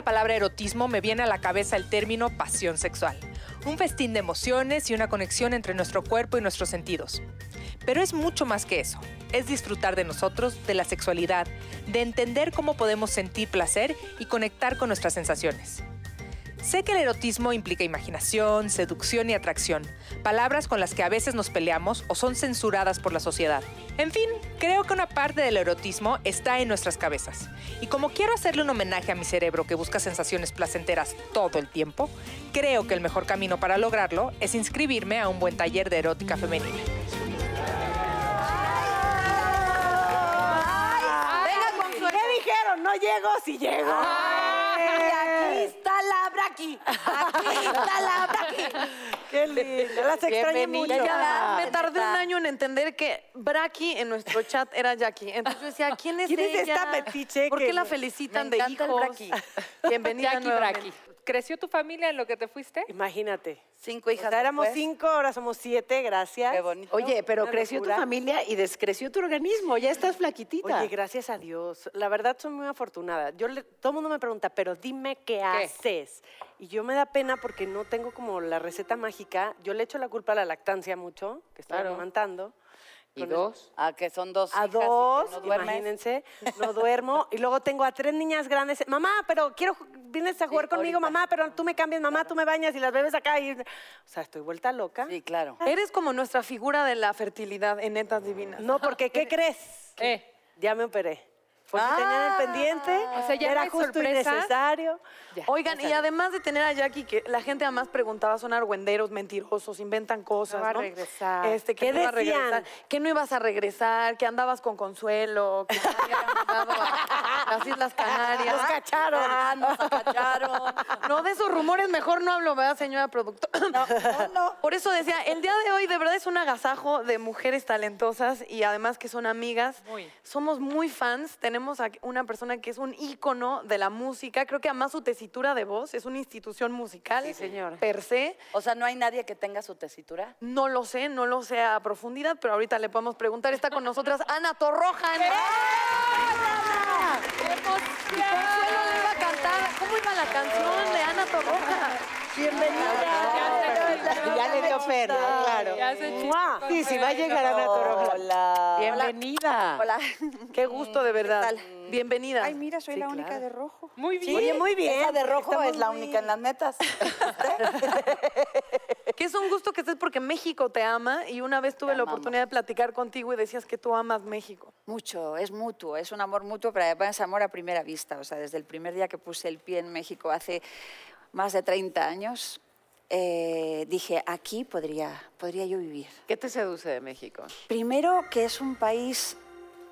La palabra erotismo me viene a la cabeza el término pasión sexual, un festín de emociones y una conexión entre nuestro cuerpo y nuestros sentidos. Pero es mucho más que eso, es disfrutar de nosotros, de la sexualidad, de entender cómo podemos sentir placer y conectar con nuestras sensaciones. Sé que el erotismo implica imaginación, seducción y atracción, palabras con las que a veces nos peleamos o son censuradas por la sociedad. En fin, creo que una parte del erotismo está en nuestras cabezas. Y como quiero hacerle un homenaje a mi cerebro que busca sensaciones placenteras todo el tiempo, creo que el mejor camino para lograrlo es inscribirme a un buen taller de erótica femenina. Dijeron? No llego, si llego. Y aquí está la Braqui. Aquí está la Braqui. Qué lindo. Las extraño mucho. Ya Ah, me tardé un año en entender que Braki en nuestro chat era Jackie. Entonces yo decía, ¿quién es ¿Quién es ella? esta metiche ¿Por qué la felicitan Me de encanta el hijos? Braki. Bienvenida Jackie. Braki. ¿Creció tu familia en lo que te fuiste? Imagínate. Cinco O hijas sea, éramos después. cinco, ahora somos siete, gracias. Qué bonito. Oye, pero Una creció locura. tu familia y descreció tu organismo. Ya estás flaquitita. Oye, gracias a Dios. La verdad, soy muy afortunada. Yo le- todo el mundo me pregunta, pero dime qué, haces. Y yo me da pena porque no tengo como la receta mágica. Yo le echo la culpa a la lactancia mucho, que estoy Claro. amamantando. ¿Y dos? Ah, que son dos A hijas y que dos, no duermes. imagínense, no duermo. Y luego tengo a tres niñas grandes. Mamá, pero quiero, vienes a jugar conmigo, ahorita. mamá, pero tú me cambias, mamá, tú me bañas y las bebes acá. Y... O sea, estoy vuelta loca. Sí, claro. Eres como nuestra figura de la fertilidad en Netas Divinas. No, porque ¿qué crees? Eh. Ya me operé. Porque tenía el pendiente, O sea, ya no era justo y necesario. Oigan, y además de tener a Jackie, que la gente además preguntaba, son argüenderos, mentirosos, inventan cosas, No va a ¿no? regresar. Este, que ¿Qué no iba a regresar, que no ibas a regresar, que andabas con Consuelo, que ya habían mandado a las Islas Canarias. Nos cacharon. Ah, nos cacharon. No, de esos rumores mejor no hablo, ¿verdad, señora productora? No, no, no. Por eso decía, el día de hoy de verdad es un agasajo de mujeres talentosas y además que son amigas. Muy. Somos muy fans. Tenemos a una persona que es un ícono de la música. Creo que además su tesitura de voz es una institución musical. Sí, señora. Per se. O sea, no hay nadie que tenga su tesitura. No lo sé, no lo sé a profundidad, pero ahorita le podemos preguntar. Está con nosotras Ana Torroja. en- ¡Qué emoción! Consuelo le iba a cantar. ¿Cómo iba la canción de Ana Torroja? Bienvenida. Ya le dio pena, claro. Ya se ¡Mua! Sí, sí, va a llegar Ana Torroja. Hola. Bienvenida. Hola. Qué gusto, de verdad. tal? Bienvenida. Ay, mira, soy la única de rojo. Muy bien. Oye, muy bien. Esa de rojo estamos es la muy- única en las netas. Que es un gusto que estés porque México te ama y una vez tuve Te la amamos. oportunidad de platicar contigo y decías que tú amas México. Mucho, es mutuo, es un amor mutuo, pero además es amor a primera vista. O sea, desde el primer día que puse el pie en México hace más de 30 años, eh, dije, aquí podría, podría yo vivir. ¿Qué te seduce de México? Primero, que es un país,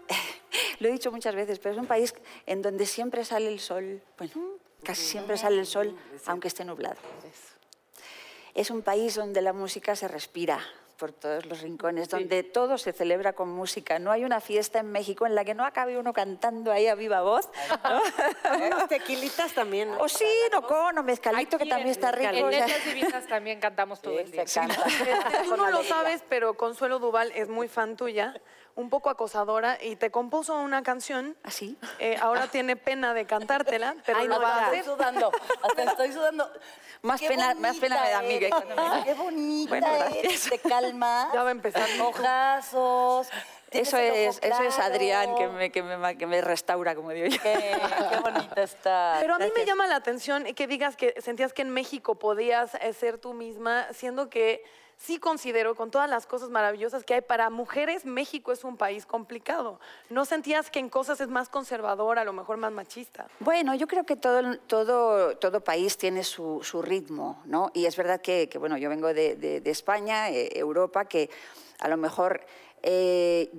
lo he dicho muchas veces, pero es un país en donde siempre sale el sol, bueno, casi siempre sale el sol, aunque esté nublado. Es un país donde la música se respira por todos los rincones, donde todo se celebra con música. No hay una fiesta en México en la que no acabe uno cantando ahí a viva voz. ¿no? Unos tequilitas también. ¿no? O sí, no con, o mezcalito, que también en- está rico. En o sea. Letras Divinas también cantamos todo el día. Se canta. Tú no lo sabes, pero Consuelo Duval es muy fan tuya, un poco acosadora y te compuso una canción. ¿Así? Eh, ahora tiene pena de cantártela, pero Ay, no, va a hacer. Estoy sudando. Hasta estoy sudando. Más Qué pena- más pena me da eres, Qué bonita Bueno, eres, te calma. Ya va a empezar. Ojazos. Eso es, eso es. Adrián que me, que, me, que me restaura, como digo yo. Qué, qué bonita está. Pero a mí me llama la atención que digas que sentías que en México podías eh, ser tú misma, siendo que sí considero, con todas las cosas maravillosas que hay para mujeres, México es un país complicado. ¿No sentías que en cosas es más conservador, a lo mejor más machista? Bueno, yo creo que todo, todo, todo país tiene su, su ritmo, ¿no? Y es verdad que, bueno, yo vengo de, de- España, eh, Europa, que a lo mejor eh,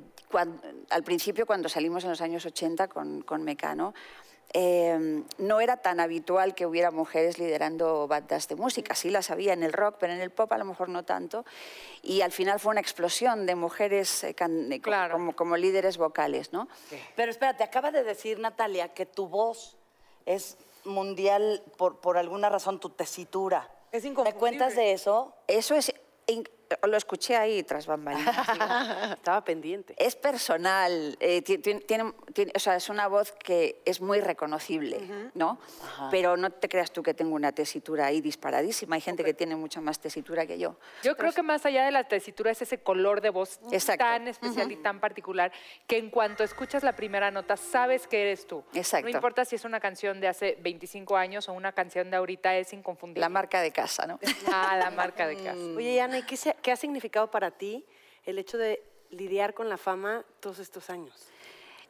al principio, cuando salimos en los años 80 con, con Mecano, eh, no era tan habitual que hubiera mujeres liderando bandas de música. Sí las había en el rock, pero en el pop a lo mejor no tanto. Y al final fue una explosión de mujeres eh, can- eh, Claro. como, como líderes vocales, ¿no? Pero espérate, acaba de decir Natalia que tu voz es mundial por, por alguna razón, tu tesitura. Es ¿Me cuentas de eso? Eso es, in- lo escuché ahí tras bambalinas. Estaba pendiente. es personal, eh, tiene, tiene- o sea, es una voz que es muy reconocible, ¿no? Pero no te creas tú que tengo una tesitura ahí disparadísima. Hay gente que tiene mucha más tesitura que yo. Yo creo que más allá de la tesitura es ese color de voz Exacto. tan especial y tan particular que en cuanto escuchas la primera nota sabes que eres tú. Exacto. No importa si es una canción de hace 25 años o una canción de ahorita, es inconfundible. La marca de casa, ¿no? Ah, la marca de casa. Oye, Ana, ¿y qué, se- qué ha significado para ti el hecho de lidiar con la fama todos estos años?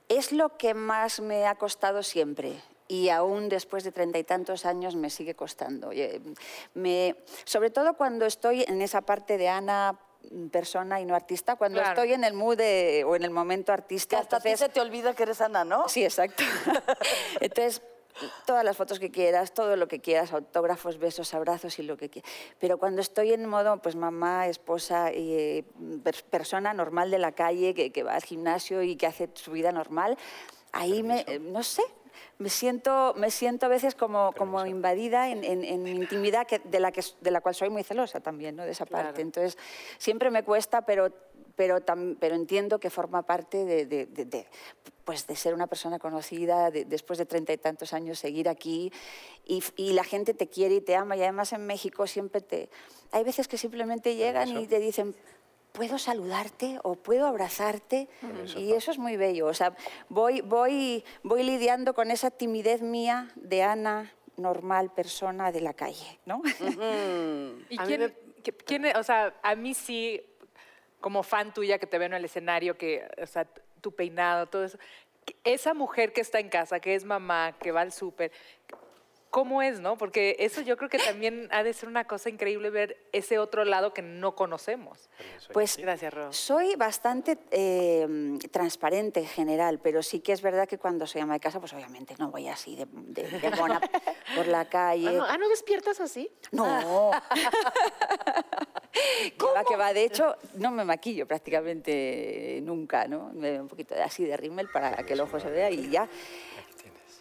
Es lo que más me ha costado siempre. Y aún después de treinta y tantos años me sigue costando. Oye, Me, sobre todo cuando estoy en esa parte de Ana persona y no artista, cuando Claro. estoy en el mood de- o en el momento Que artista. hasta a ti entonces- se te olvida que eres Ana, ¿no? Sí, exacto. Entonces, todas las fotos que quieras, todo lo que quieras, autógrafos, besos, abrazos y lo que quieras. Pero cuando estoy en modo, pues mamá, esposa, eh, per- persona normal de la calle, que, que va al gimnasio y que hace su vida normal, ahí me, eh, no sé, me siento, me siento a veces como, como invadida en, en- en mi intimidad, que, de, la que, de la cual soy muy celosa también, ¿no? de esa parte. Entonces, siempre me cuesta, pero, pero, tam- pero entiendo que forma parte de, de- de- de, pues de ser una persona conocida, de- después de treinta y tantos años seguir aquí, y, y la gente te quiere y te ama, y además en México siempre te... Hay veces que simplemente llegan y te dicen, ¿puedo saludarte o puedo abrazarte? Y eso es muy bello. O sea, voy, voy, voy lidiando con esa timidez mía de Ana, normal persona de la calle, ¿no? ¿Y quién, me- qué- quién es? o sea, a mí sí, como fan tuya que te veo en el escenario, que, o sea, tu peinado, todo eso, esa mujer que está en casa, que es mamá, que va al súper, ¿cómo es, no? Porque eso yo creo que también ha de ser una cosa increíble ver ese otro lado que no conocemos. Pues Gracias, Ro. soy bastante eh, transparente en general, pero sí que es verdad que cuando soy ama de casa, pues obviamente no voy así de, de- de mona por la calle. Ah, ¿no despiertas así? No. Que va, que va. De hecho, no me maquillo prácticamente nunca, ¿no? Me doy un poquito de así de rímel para que el ojo se vea y ya.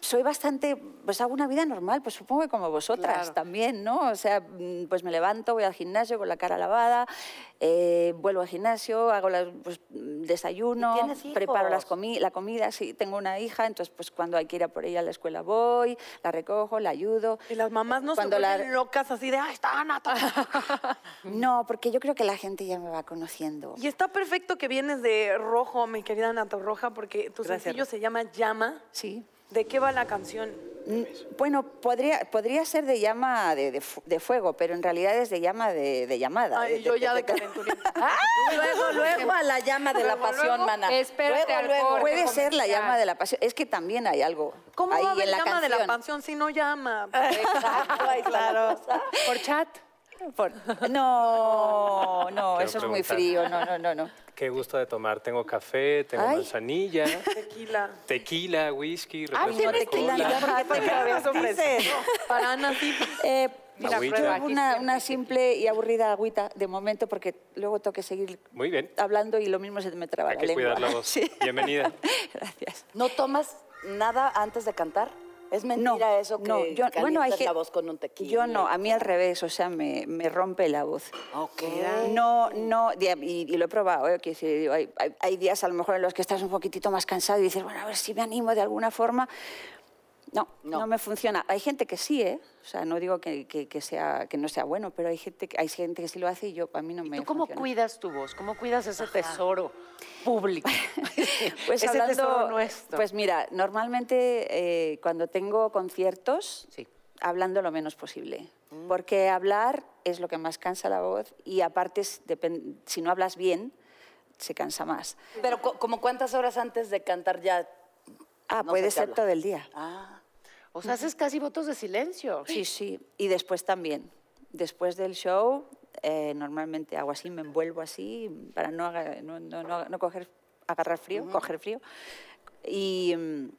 Soy bastante, pues hago una vida normal, pues supongo que como vosotras Claro. también, ¿no? O sea, mm, pues me levanto, voy al gimnasio con la cara lavada, eh, vuelvo al gimnasio, hago las, pues, mm, desayuno, ¿Y tienes preparo las comi- la comida, sí, tengo una hija, entonces pues cuando hay que ir a por ella a la escuela voy, la recojo, la ayudo. Y las mamás no Cuando se la- vuelven locas así de, ¡ay, está Ana! está". No, porque yo creo que la gente ya me va conociendo. Y está perfecto que vienes de rojo, mi querida Ana Roja, porque tu Gracias, sencillo se llama Llama. Sí. ¿De qué va la canción? Mm, Bueno, podría, podría ser de llama de, de fu- de fuego, pero en realidad es de llama de, de llamada. Ay, de- yo de- ya de- de calenturía. Luego, luego a la llama de la Luego, pasión, luego, mana. espérate luego, luego. corte. Puede ser la llama de la pasión. Es que también hay algo ¿Cómo ahí va a haber en la llama de la canción. pasión si no llama? Exacto, ahí cosa. Por chat. Por- No, no, Quiero eso es muy frío. No, no, no, no. Qué gusto de tomar. Tengo café, tengo Ay. manzanilla, Tequila. tequila, whisky, Ah, refresco no, de tequila cola. ¿Por qué? Para Ana, sí. Eh, Mira, prueba, una, una simple y aburrida agüita de momento porque luego tengo que seguir Muy bien. hablando y lo mismo se me traba Hay la que lengua. cuidar la voz. Sí. Bienvenida. Gracias. ¿No tomas nada antes de cantar? ¿Es mentira eso que no, yo, bueno, hay la voz con un tequila? Yo no, a mí al revés, o sea, me, me rompe la voz. Ok. No, no, y, y lo he probado, ¿eh? Hay días a lo mejor en los que estás un poquitito más cansado y dices, bueno, a ver si me animo de alguna forma. No, No. no, me funciona. Hay gente que sí, ¿eh? O sea, no digo que, que- que sea, que no sea bueno, pero hay gente, que- hay gente que sí lo hace y yo, a mí no me ¿Tú cómo funciona. cuidas tu voz? ¿Cómo cuidas ese tesoro público? Pues ese hablando, tesoro nuestro. Pues mira, normalmente eh, cuando tengo conciertos, Sí. hablando lo menos posible. Porque hablar es lo que más cansa la voz y aparte, si no hablas bien, se cansa más. Pero co- como cuántas horas antes de cantar ya... Ah, no puede se ser habla? todo el día. Ah, O sea, haces casi votos de silencio. Sí, sí. Y después también. Después del show, eh, normalmente hago así, me envuelvo así para no, no- no- no coger, agarrar frío, coger frío. Y, mm,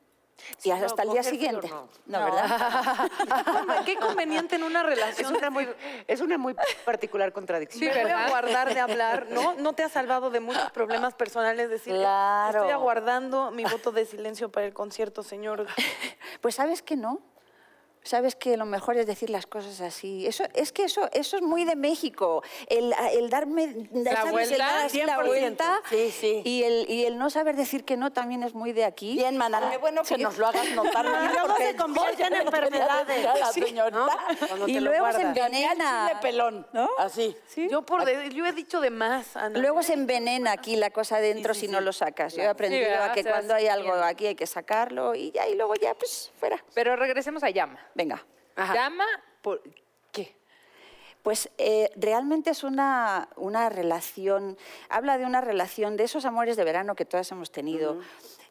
y hasta no, el día siguiente. no. No, ¿verdad? Qué conveniente en una Es relación. una muy, es una muy particular contradicción. Sí, Me voy a ¿verdad? guardar de hablar, ¿no? No te ha salvado de muchos problemas personales decir, Claro. estoy aguardando mi voto de silencio para el concierto, señor. Pues sabes que no. Sabes que lo mejor es decir las cosas así. Eso, es que eso, eso es muy de México. El, el darme ¿sabes? El vuelta, dar así la 100%. vuelta. Sí, sí. Y el, y el no saber decir que no también es muy de aquí. Bien, mana, qué bueno que nos lo hagas notar. Y luego se convierte en enfermedades. la. Cuando Y luego se envenena. Chile pelón, ¿No? Así. Yo, por de- yo he dicho de más, Ana. Luego se envenena aquí la cosa adentro si no lo sacas. Yo he aprendido a que cuando hay algo aquí hay que sacarlo y ya, y luego ya, pues, fuera. Pero regresemos a llama. Venga. Llama por qué? Pues eh, realmente es una, una relación, habla de una relación, de esos amores de verano que todas hemos tenido,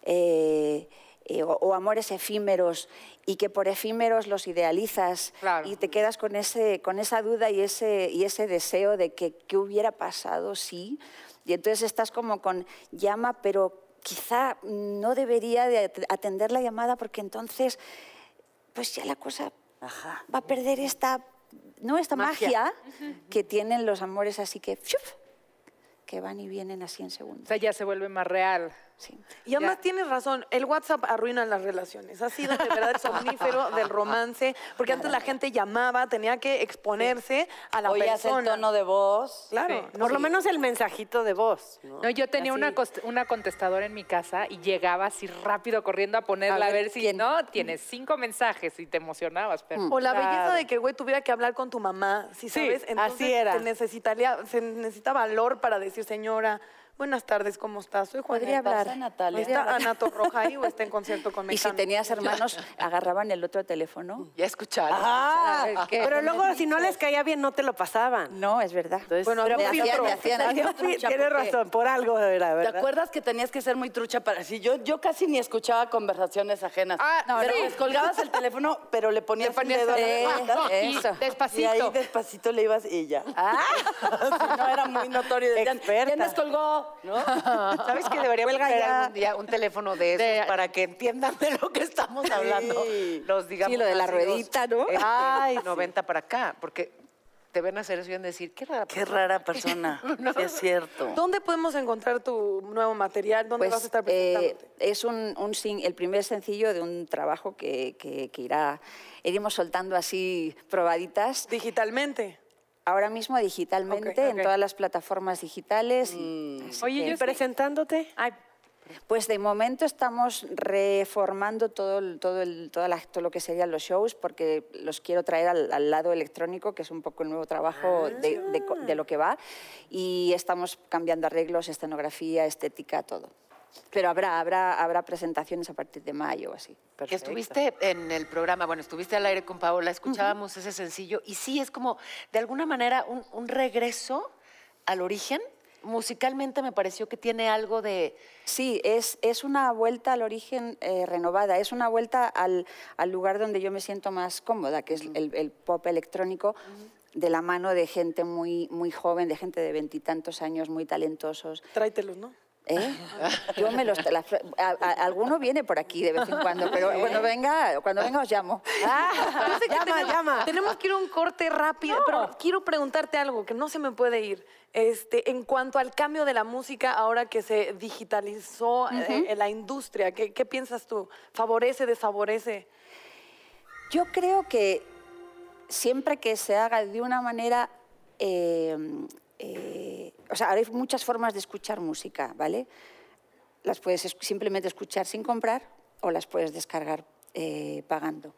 eh, eh, o, o amores efímeros, y que por efímeros los idealizas Claro. y te quedas con, ese, con esa duda y ese, y ese deseo de que qué hubiera pasado si, y entonces estás como con llama, pero quizá no debería de at- atender la llamada porque entonces pues ya la cosa va a perder esta, no esta magia, que tienen los amores así que, que van y vienen así en O segundos. sea, ya se vuelve más real. Sí. Y además tienes razón, el WhatsApp arruina las relaciones. Ha sido de verdad el somnífero del romance, porque antes la gente llamaba, tenía que exponerse a la Oías el persona. tono de voz. Claro. Sí. Por lo menos el mensajito de voz. ¿no? No, yo tenía una, una contestadora en mi casa y llegaba así rápido corriendo a ponerla a ver, si no, tienes cinco mensajes y te emocionabas. Pero... O la belleza de que el güey tuviera que hablar con tu mamá, si Sí, sabes, así entonces era. Se, necesitaría, se necesita valor para decir, señora, buenas tardes, ¿cómo estás? Soy Juanita. Podría hablar. Natalia? ¿Está Ana Torroja ahí o está en concierto con Y si Mecano? tenías hermanos, agarraban el otro teléfono. Ya escucharon. Ah, ¿qué? pero luego si no les caía bien no te lo pasaban. No, es verdad. Entonces, Bueno, Pero me hacían- me hacían- trucha, Tienes porque- razón, por algo era, ¿Te ¿verdad? acuerdas que tenías que ser muy trucha para sí? Yo, yo casi ni escuchaba conversaciones ajenas. Ah, no, pero sí. descolgabas el teléfono, pero le ponías, ponías el dedo a la el- garganta. Eh, Y eso. despacito. Y ahí despacito le ibas y ya. Si no era muy notorio. Experta. ¿quién descolgó? ¿No? ¿Sabes que Huelga crear ya. algún día un teléfono de esos De- para que entiendan de lo que estamos hablando? Sí. Los, digamos, Sí, lo de la ruedita, ¿no? este, Ay, sí. 90 para acá, porque te ven hacer eso y van a decir, qué rara Qué rara persona. Sí, es cierto. ¿Dónde podemos encontrar tu nuevo material? ¿Dónde Pues vas a estar eh, presentándote? es un, un sin- el primer sencillo de un trabajo que, que- que irá, iremos soltando así probaditas. Digitalmente. Ahora mismo digitalmente, Ok, en ok. todas las plataformas digitales. Mm. Oye, que- yo presentándote. Ay, Pues de momento estamos reformando todo, todo, el- toda la- todo lo que serían los shows porque los quiero traer al, al lado electrónico, que es un poco el nuevo trabajo de, de co- de lo que va. Y estamos cambiando arreglos, escenografía, estética, todo. Pero habrá, habrá, habrá presentaciones a partir de mayo o así. Que estuviste en el programa, bueno, estuviste al aire con Paola, escuchábamos ese sencillo y sí es como, de alguna manera, un, un regreso al origen. Musicalmente me pareció que tiene algo de... Sí, es, es una vuelta al origen eh, renovada, es una vuelta al, al lugar donde yo me siento más cómoda, que es el, el pop electrónico, de la mano de gente muy, muy joven, de gente de veintitantos años, muy talentosos. Tráetelos, ¿no? ¿Eh? Yo me los... la- a- a- alguno viene por aquí de vez en cuando, pero cuando venga, cuando venga os llamo. Sé que llama, tenemos, llama. tenemos que ir a un corte rápido, pero quiero preguntarte algo que no se me puede ir. Este, en cuanto al cambio de la música, ahora que se digitalizó eh, la industria, ¿qué, qué piensas tú? ¿Favorece, desfavorece? Yo creo que siempre que se haga de una manera... eh, eh, o sea, hay muchas formas de escuchar música, ¿vale? Las puedes es- simplemente escuchar sin comprar o las puedes descargar eh, pagando.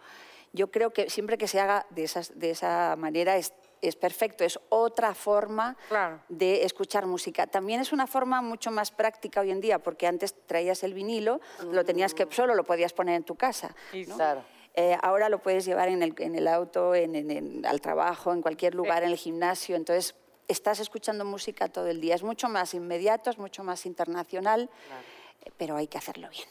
Yo creo que siempre que se haga de, esas, de esa manera es, es perfecto, es otra forma Claro. de escuchar música. También es una forma mucho más práctica hoy en día, porque antes traías el vinilo, lo tenías que solo lo podías poner en tu casa. ¿no? Claro. Eh, ahora lo puedes llevar en el, en el auto, en, en- en- al trabajo, en cualquier lugar, en el gimnasio. Entonces, estás escuchando música todo el día. Es mucho más inmediato, es mucho más internacional, eh, pero hay que hacerlo bien.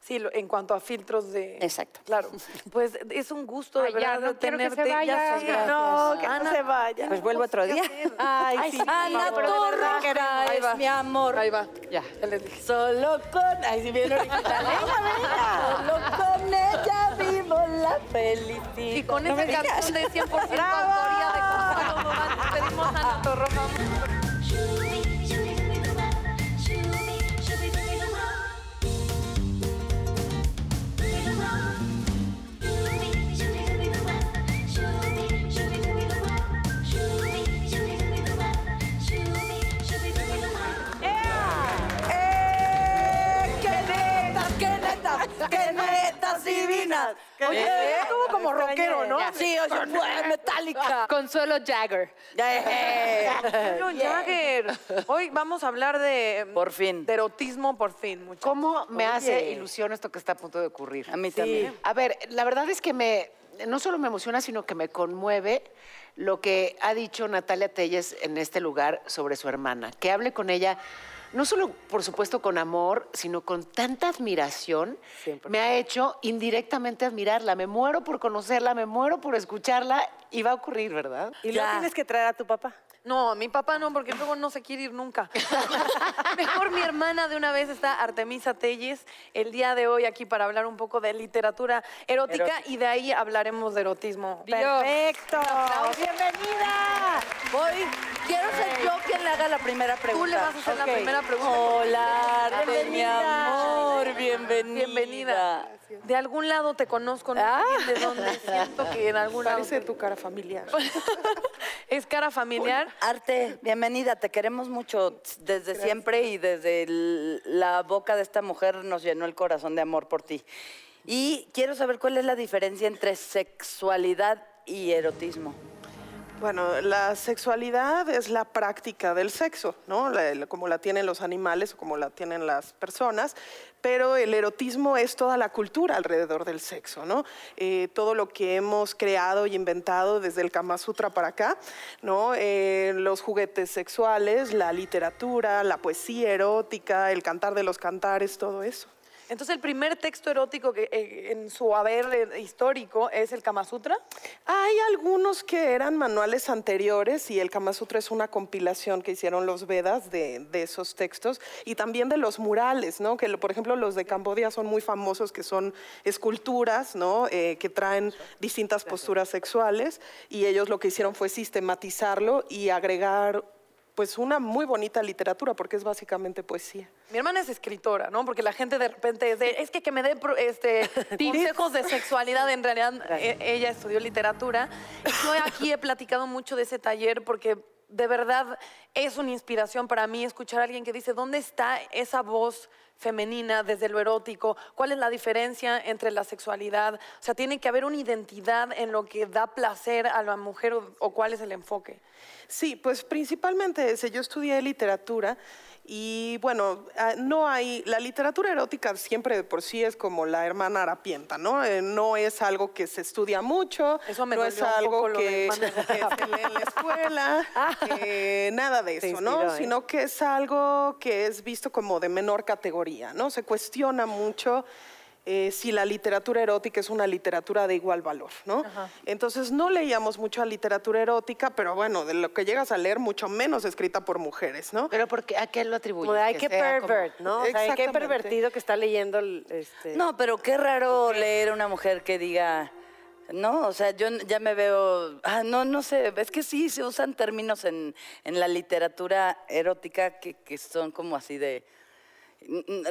Sí, en cuanto a filtros de... Exacto. Claro. Pues es un gusto de Ay, ya, verdad no quiero que se tenerte. vaya. Ya. No, que no Ana, se vaya. Pues vuelvo otro día. Ay, sí. Ana de verdad Torroja Ahí va. es mi amor. Ahí va. Ya. Ya les dije. Solo con... Ay, si bien original. Venga, venga. Solo con ella vivo la felicidad. Y con esa canción de 100% autoría de Consuelo Duval, despedimos a Ana buenas. Oye, estuvo como rockero, ¿no? Sí, oye, fue metálica. Consuelo Jagger. Bueno, Jagger. Hoy vamos a hablar de... Por fin. De erotismo, por fin, muchachos. ¿Cómo me Oye. hace ilusión esto que está a punto de ocurrir? A mí también. A ver, la verdad es que me, no solo me emociona, sino que me conmueve lo que ha dicho Natalia Telles en este lugar sobre su hermana. Que hable con ella, no solo, por supuesto, con amor, sino con tanta admiración. Me ha hecho indirectamente admirarla. Me muero por conocerla, me muero por escucharla y va a ocurrir, ¿verdad? Y luego Ya. tienes que traer a tu papá. No, mi papá no, porque luego no se quiere ir nunca. Mejor mi hermana de una vez está Artemisa Telles el día de hoy aquí para hablar un poco de literatura erótica y de ahí hablaremos de erotismo. Perfecto. ¡Bienvenida! Voy, quiero ser yo quien le haga la primera pregunta. Tú le vas a hacer la primera pregunta. Hola, Arte, mi amor, bienvenida. Bienvenida. De algún lado te conozco, no Ah. de dónde. Siento que en algún lado. Parece tu cara familiar. ¿Es cara familiar? Arte, bienvenida, te queremos mucho desde siempre y desde el- la boca de esta mujer nos llenó el corazón de amor por ti. Y quiero saber cuál es la diferencia entre sexualidad y erotismo. Bueno, la sexualidad es la práctica del sexo, ¿no? La- la- como la tienen los animales o como la tienen las personas, pero el erotismo es toda la cultura alrededor del sexo, ¿no? Eh, todo lo que hemos creado y inventado desde el Kama Sutra para acá, ¿no? Eh, los juguetes sexuales, la literatura, la poesía erótica, el cantar de los cantares, todo eso. Entonces, el primer texto erótico que eh, en su haber eh, histórico es el Kama Sutra. Hay algunos que eran manuales anteriores y el Kama Sutra es una compilación que hicieron los Vedas de, esos textos y también de los murales, ¿no? Que por ejemplo los de Cambodia son muy famosos, que son esculturas, ¿no? Eh, que traen distintas posturas sexuales y ellos lo que hicieron fue sistematizarlo y agregar pues una muy bonita literatura porque es básicamente poesía. Mi hermana es escritora, ¿no? Porque la gente de repente es de, es que que me dé este, consejos de sexualidad. En realidad, e- ella estudió literatura. Yo aquí he platicado mucho de ese taller porque de verdad es una inspiración para mí escuchar a alguien que dice, ¿dónde está esa voz femenina desde lo erótico? ¿Cuál es la diferencia entre la sexualidad? O sea, tiene que haber una identidad en lo que da placer a la mujer o, cuál es el enfoque. Sí, pues principalmente ese. Yo estudié literatura y bueno, ah, no hay, la literatura erótica siempre de por sí es como la hermana harapienta, ¿no? Eh, no es algo que se estudia mucho, Eso me no es algo que, que se lee en la escuela, eh, nada de eso, ¿no? ¿eh? Sino que es algo que es visto como de menor categoría, ¿no? Se cuestiona mucho eh, si la literatura erótica es una literatura de igual valor, ¿no? Entonces no leíamos mucha literatura erótica, pero bueno, de lo que llegas a leer, mucho menos escrita por mujeres, ¿no? Pero porque, ¿a qué lo atribuyes? Como de, ay, Que como- pervert, ¿no? O sea, qué pervertido que está leyendo el, este... No, pero qué raro leer una mujer que diga, no, o sea, yo ya me veo, ah, no, no sé, es que sí se usan términos en, en la literatura erótica que, que son como así de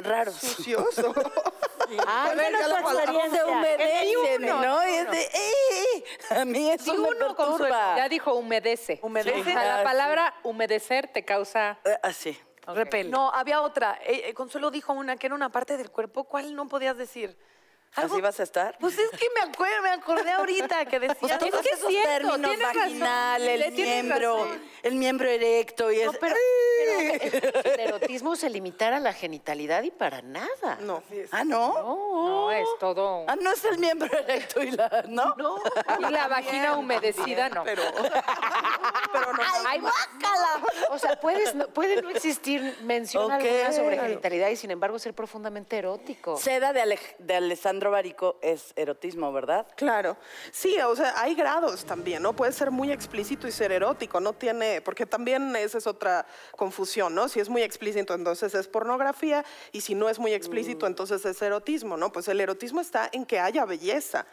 raros. Sucios. Ah, Bueno, bueno, tu se humedecen, ¿no? Y es de, "Eh", a mí eso me perturba. Ya dijo humedece. Humedece. O sea, Ah, la sí. palabra humedecer te causa... Eh, Así. Repele. No, había otra. Eh, eh, Consuelo dijo una que era una parte del cuerpo. ¿Cuál no podías decir? Algo- ¿Así vas a estar? Pues es que me acuerdo, me acordé ahorita que decía. Pues todos es esos cierto, términos, razón, vaginal, el miembro, razón. el miembro erecto y es... pero- El erotismo se limitara a la genitalidad y para nada. No. Ah, ¿no? No, es todo... Ah, no es el miembro erecto y la... ¿No? No. Y la vagina humedecida, no. Pero, pero no. Ay, O sea, puedes, no- puede no existir mención Ok. alguna sobre genitalidad y sin embargo ser profundamente erótico. Seda de, Alej- de Alessandro Barico es erotismo, ¿verdad? Claro, sí, o sea, hay grados también, ¿no? Puede ser muy explícito y ser erótico, no tiene, porque también esa es otra confusión, ¿no? Si es muy explícito, entonces es pornografía, y si no es muy explícito, entonces es erotismo, ¿no? Pues el erotismo está en que haya belleza.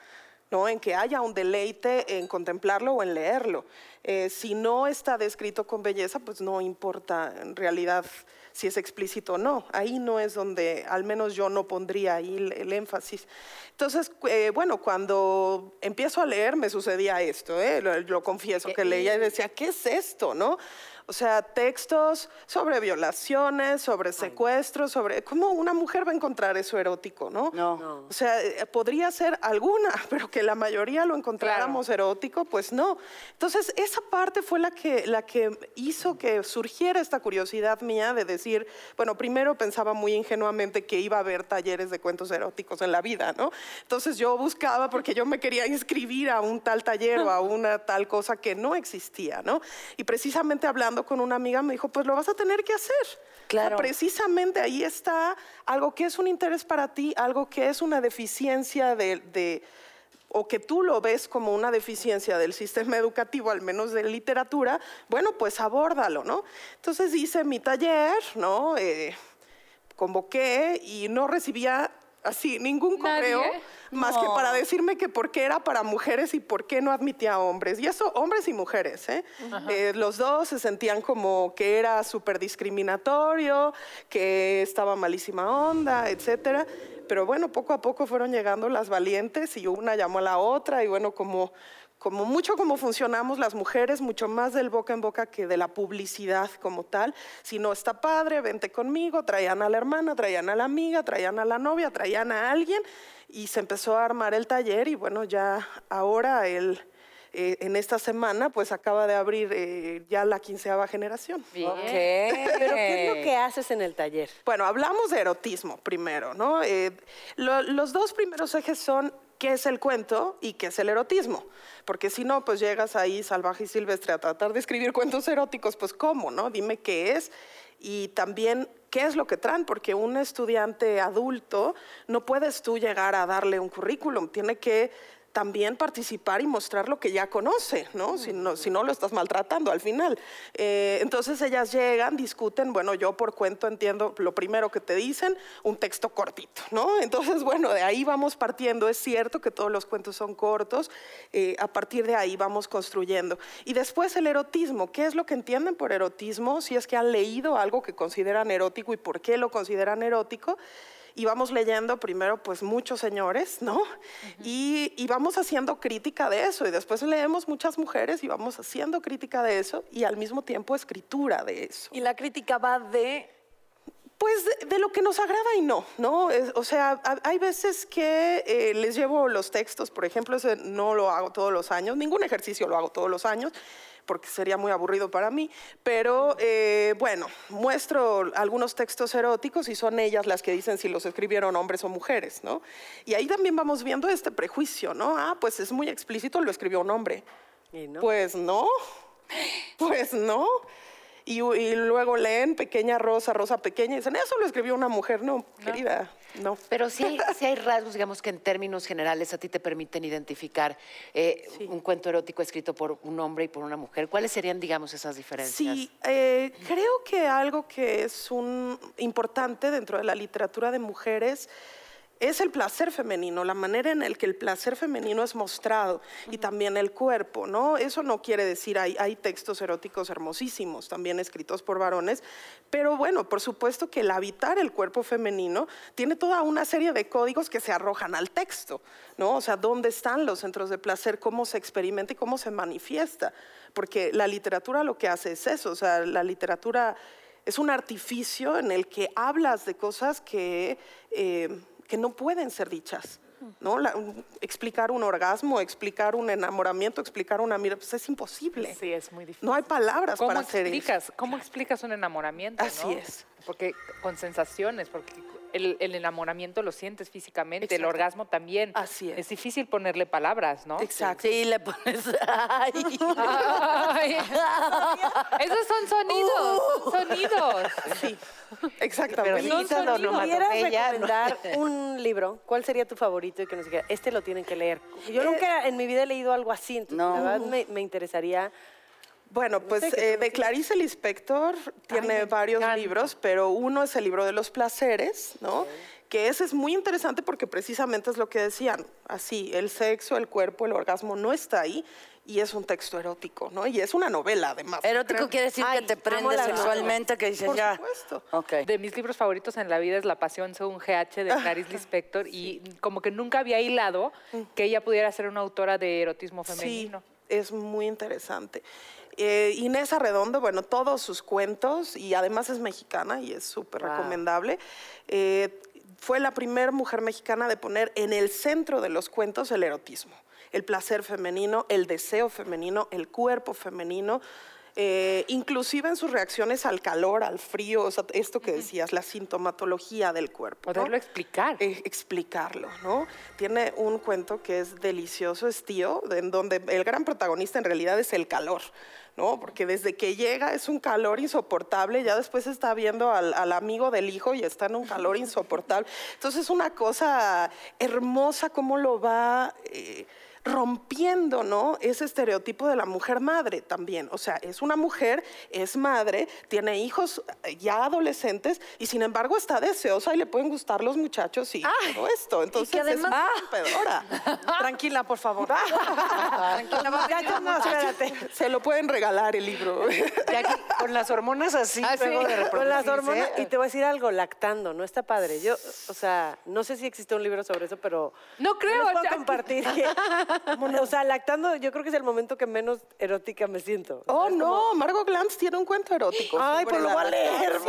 ¿no? En que haya un deleite en contemplarlo o en leerlo. Eh, si no está descrito con belleza, pues no importa en realidad si es explícito o no. Ahí no es donde, al menos yo no pondría ahí el, el énfasis. Entonces, eh, bueno, cuando empiezo a leer me sucedía esto, ¿eh? lo, lo confieso, que leía y decía, ¿qué es esto? ¿no? O sea, textos sobre violaciones, sobre secuestros, sobre cómo una mujer va a encontrar eso erótico, ¿no? No. O sea, eh, podría ser alguna, pero que la mayoría lo encontráramos erótico, pues no. Entonces, esa parte fue la que, la que hizo que surgiera esta curiosidad mía de decir, bueno, primero pensaba muy ingenuamente que iba a haber talleres de cuentos eróticos en la vida, ¿no? Entonces yo buscaba porque yo me quería inscribir a un tal taller o a una tal cosa que no existía, ¿no? Y precisamente hablando con una amiga me dijo, pues lo vas a tener que hacer. Claro. precisamente ahí está algo que es un interés para ti, algo que es una deficiencia de, de- o que tú lo ves como una deficiencia del sistema educativo, al menos de literatura, bueno, pues abórdalo, ¿no? Entonces hice mi taller, ¿no? Eh, convoqué y no recibía así ningún correo Nadie. más que para decirme que por qué era para mujeres y por qué no admitía hombres. Y eso, hombres y mujeres, ¿eh? Eh, los dos se sentían como que era súper discriminatorio, que estaba malísima onda, etcétera. Pero bueno, poco a poco fueron llegando las valientes y una llamó a la otra y bueno, como, como mucho como funcionamos las mujeres, mucho más del boca en boca que de la publicidad como tal. Si no está padre, vente conmigo, traían a la hermana, traían a la amiga, traían a la novia, traían a alguien y se empezó a armar el taller y bueno, ya ahora el, eh, en esta semana pues acaba de abrir eh, ya la quinceava generación. Ok. Pero ¿qué es lo que haces en el taller? Bueno, hablamos de erotismo primero, ¿no? Eh, lo- los dos primeros ejes son qué es el cuento y qué es el erotismo. Porque si no, pues llegas ahí salvaje y silvestre a tratar de escribir cuentos eróticos, pues ¿cómo, no? Dime qué es y también qué es lo que traen, porque un estudiante adulto no puedes tú llegar a darle un currículum, tiene que también participar y mostrar lo que ya conoce, ¿no? Si no, si no lo estás maltratando al final. Eh, entonces ellas llegan, discuten, bueno, yo por cuento entiendo lo primero que te dicen, un texto cortito, ¿no? Entonces, bueno, de ahí vamos partiendo. Es cierto que todos los cuentos son cortos, eh, a partir de ahí vamos construyendo. Y después el erotismo, ¿qué es lo que entienden por erotismo? Si es que han leído algo que consideran erótico y por qué lo consideran erótico y vamos leyendo primero pues muchos señores, ¿no? y, y vamos haciendo crítica de eso y después leemos muchas mujeres y vamos haciendo crítica de eso y al mismo tiempo escritura de eso. Y la crítica va de... Pues de, de lo que nos agrada y no, ¿no? Es- o sea, ha- hay veces que eh, les llevo los textos, por ejemplo, ese no lo hago todos los años, ningún ejercicio lo hago todos los años, porque sería muy aburrido para mí, pero eh, bueno, muestro algunos textos eróticos y son ellas las que dicen si los escribieron hombres o mujeres, ¿no? Y ahí también vamos viendo este prejuicio, ¿no? Ah, pues es muy explícito, lo escribió un hombre. Y no. Pues no, pues no. Y, y luego leen Pequeña Rosa, Rosa Pequeña, y dicen, eso lo escribió una mujer. No, querida, no. Pero sí hay, sí hay rasgos, digamos, que en términos generales a ti te permiten identificar eh, un cuento erótico escrito por un hombre y por una mujer. ¿Cuáles serían, digamos, esas diferencias? Sí, eh, creo que algo que es un importante dentro de la literatura de mujeres es el placer femenino, la manera en la que el placer femenino es mostrado y también el cuerpo, ¿no? Eso no quiere decir, hay, hay textos eróticos hermosísimos, también escritos por varones, pero bueno, por supuesto que el habitar el cuerpo femenino tiene toda una serie de códigos que se arrojan al texto, ¿no? O sea, ¿dónde están los centros de placer? ¿Cómo se experimenta y cómo se manifiesta? Porque la literatura lo que hace es eso, o sea, la literatura es un artificio en el que hablas de cosas que, eh, que no pueden ser dichas. ¿no? La- explicar un orgasmo, explicar un enamoramiento, explicar una mirada, pues es imposible. Sí, es muy difícil. No hay palabras ¿Cómo para hacer eso. explicas, ¿Cómo explicas un enamoramiento? Así no? es. Porque con sensaciones, porque el, el enamoramiento lo sientes físicamente, el orgasmo también. Así es. Es difícil ponerle palabras, ¿no? Exacto. Sí, le pones. Ay. Ay, esos son sonidos, son sonidos. Sí, exactamente. Son Si sonidos. pudieras recomendar un libro, ¿cuál sería tu favorito y que nos este lo tienen que leer? Yo nunca en mi vida he leído algo así, entonces No. la verdad me, me interesaría. Bueno, pues eh, de Clarice Lispector tiene varios encanta. libros, pero uno es el libro de los placeres, ¿no? Que ese es muy interesante porque precisamente es lo que decían, así, el sexo, el cuerpo, el orgasmo no está ahí y es un texto erótico, ¿no? Y es una novela además. Erótico quiere decir Ay, que te prende sexualmente, que dices Por ya. supuesto. Ok. De mis libros favoritos en la vida es La Pasión según GH de Clarice Lispector y como que nunca había hilado que ella pudiera ser una autora de erotismo femenino. Sí, es muy interesante. Eh, Inés Arredondo, bueno, todos sus cuentos, y además es mexicana y es súper recomendable. Eh, fue la primera mujer mexicana de poner en el centro de los cuentos el erotismo, el placer femenino, el deseo femenino, el cuerpo femenino. Eh, inclusive en sus reacciones al calor, al frío, o sea, esto que decías, la sintomatología del cuerpo. ¿no? Poderlo explicar. eh, explicarlo, ¿no? Tiene un cuento que es delicioso, es tío, en donde el gran protagonista en realidad es el calor, ¿no? Porque desde que llega es un calor insoportable, ya después está viendo al, al amigo del hijo y está en un calor insoportable. Entonces es una cosa hermosa cómo lo va... eh, rompiendo, ¿no? Ese estereotipo de la mujer madre también. O sea, es una mujer, es madre, tiene hijos eh, ya adolescentes y sin embargo está deseosa y le pueden gustar los muchachos y todo esto. Entonces además- es rompedora. Tranquila, por favor. Muchachos, no, espérate. Se lo pueden regalar el libro. Con las hormonas así, Ah, sí. de Con las hormonas, y te voy a decir algo, lactando, no está padre. Yo, o sea, no sé si existe un libro sobre eso, pero No creo, les puedo compartir que, o sea, lactando, yo creo que es el momento que menos erótica me siento. Oh, no, Margot Glantz tiene un cuento erótico. Ay, pues lo voy a leer.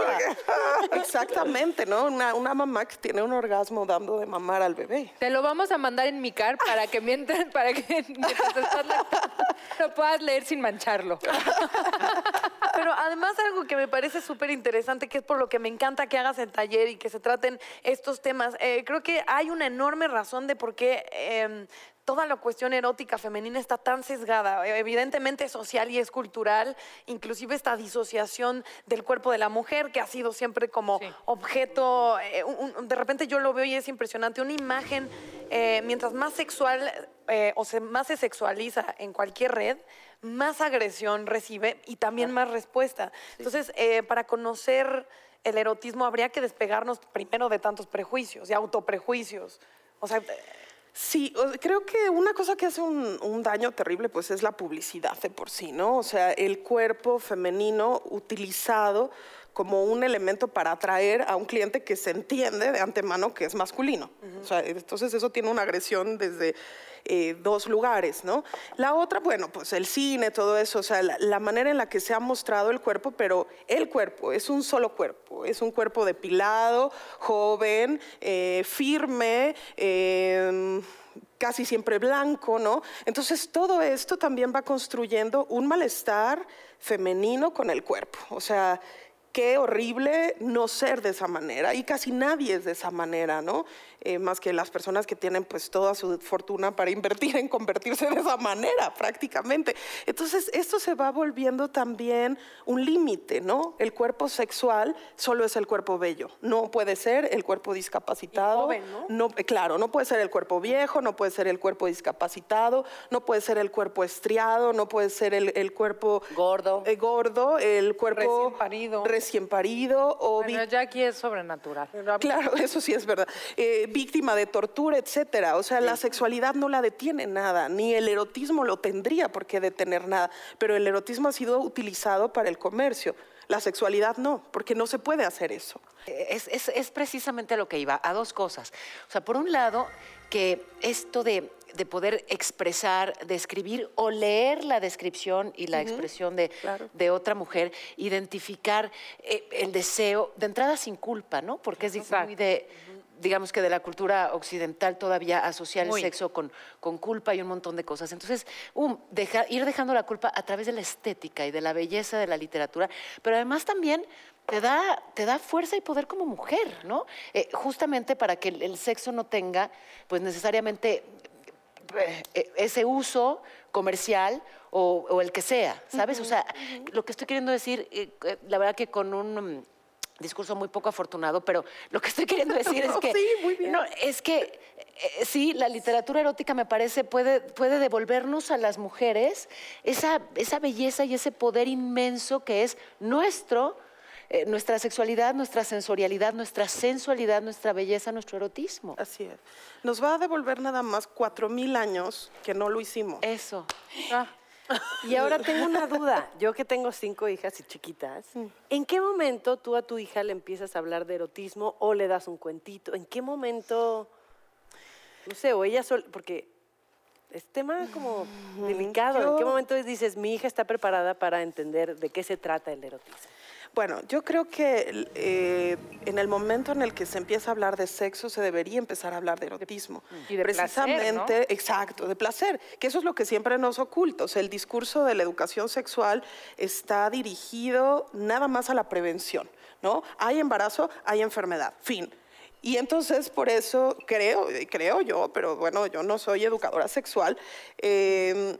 Exactamente, ¿no? Una, una mamá que tiene un orgasmo dando de mamar al bebé. Te lo vamos a mandar en mi car para que mientras, para que mientras estás lactando, lo puedas leer sin mancharlo. Pero además algo que me parece súper interesante, que es por lo que me encanta que hagas el taller y que se traten estos temas, eh, creo que hay una enorme razón de por qué em, toda la cuestión erótica femenina está tan sesgada, eh, evidentemente social y es cultural, inclusive esta disociación del cuerpo de la mujer que ha sido siempre como Sí. objeto, eh, un- un- de repente yo lo veo y es impresionante, una imagen, eh, mientras más sexual eh, o se, más se sexualiza en cualquier red, más agresión recibe y también más respuesta. Entonces, para conocer el erotismo habría que despegarnos primero de tantos prejuicios, de autoprejuicios. O sea, Sí, creo que una cosa que hace un, un daño terrible pues es la publicidad de por sí, ¿no? O sea, el cuerpo femenino utilizado como un elemento para atraer a un cliente que se entiende de antemano que es masculino. O sea, entonces eso tiene una agresión desde eh, dos lugares, ¿no? La otra, bueno, pues el cine, todo eso, o sea, la, la manera en la que se ha mostrado el cuerpo, pero el cuerpo es un solo cuerpo, es un cuerpo depilado, joven, eh, firme, eh, casi siempre blanco, ¿no? Entonces todo esto también va construyendo un malestar femenino con el cuerpo, o sea, qué horrible no ser de esa manera y casi nadie es de esa manera, ¿no? Eh, más que las personas que tienen pues toda su fortuna para invertir en convertirse de esa manera prácticamente. Entonces esto se va volviendo también un límite, ¿no? El cuerpo sexual solo es el cuerpo bello, no puede ser el cuerpo discapacitado. joven, ¿no? No, claro, no puede ser el cuerpo viejo, no puede ser el cuerpo discapacitado, no puede ser el cuerpo estriado, no puede ser el, el cuerpo Gordo. eh, gordo, el cuerpo Recién parido. recién parido o Bueno, vi- Jackie es sobrenatural. Claro, eso sí es verdad. Eh, víctima de tortura, etcétera. O sea, la sexualidad no la detiene nada, ni el erotismo lo tendría por qué detener nada. Pero el erotismo ha sido utilizado para el comercio. La sexualidad no, porque no se puede hacer eso. Es, es- es precisamente a lo que iba, a dos cosas. O sea, por un lado, que esto de, de poder expresar, de escribir o leer la descripción y la expresión de, de otra mujer, identificar eh, el deseo, de entrada sin culpa, ¿no? Porque es muy de, digamos que de la cultura occidental todavía asociar Muy. el sexo con, con culpa y un montón de cosas. Entonces, um, deja- ir dejando la culpa a través de la estética y de la belleza de la literatura, pero además también te da, te da fuerza y poder como mujer, ¿no? Eh, justamente para que el, el sexo no tenga, pues necesariamente eh, eh, ese uso comercial o, o el que sea, ¿sabes? O sea, lo que estoy queriendo decir, eh, la verdad que con un discurso muy poco afortunado, pero lo que estoy queriendo decir es que Sí, muy bien. no, es que eh, sí, la literatura erótica me parece puede, puede devolvernos a las mujeres esa, esa belleza y ese poder inmenso que es nuestro, eh, nuestra sexualidad, nuestra sensorialidad, nuestra sensualidad, nuestra belleza, nuestro erotismo. Así es. Nos va a devolver nada más cuatro mil años que no lo hicimos. Eso. Y ahora tengo una duda. Yo que tengo cinco hijas y chiquitas, ¿en qué momento tú a tu hija le empiezas a hablar de erotismo o le das un cuentito? ¿En qué momento, no sé, o ella sol, porque Es tema como delicado. ¿En qué momento dices, mi hija está preparada para entender de qué se trata el erotismo? Bueno, yo creo que eh, en el momento en el que se empieza a hablar de sexo, se debería empezar a hablar de erotismo. Y de placer, Precisamente, exacto, de placer, que eso es lo que siempre nos oculta. O sea, el discurso de la educación sexual está dirigido nada más a la prevención, ¿no? Hay embarazo, hay enfermedad, fin. Y entonces, por eso creo, creo yo, pero bueno, yo no soy educadora sexual, eh,